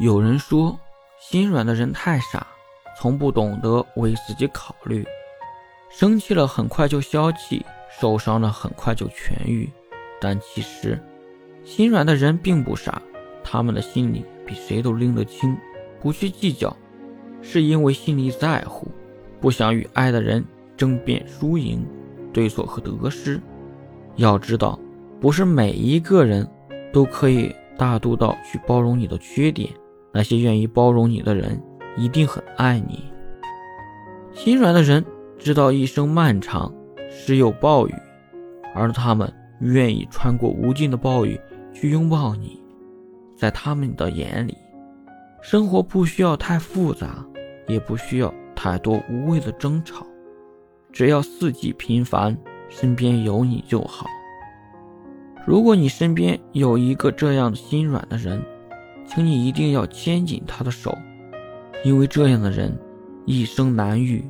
有人说，心软的人太傻，从不懂得为自己考虑。生气了很快就消气，受伤了很快就痊愈。但其实，心软的人并不傻，他们的心里比谁都拎得清。不去计较，是因为心里在乎，不想与爱的人争辩输赢、对错和得失。要知道，不是每一个人都可以大度到去包容你的缺点。那些愿意包容你的人，一定很爱你。心软的人知道一生漫长，时有暴雨，而他们愿意穿过无尽的暴雨去拥抱你。在他们的眼里，生活不需要太复杂，也不需要太多无谓的争吵，只要四季平凡，身边有你就好。如果你身边有一个这样心软的人，请你一定要牵紧他的手，因为这样的人一生难遇。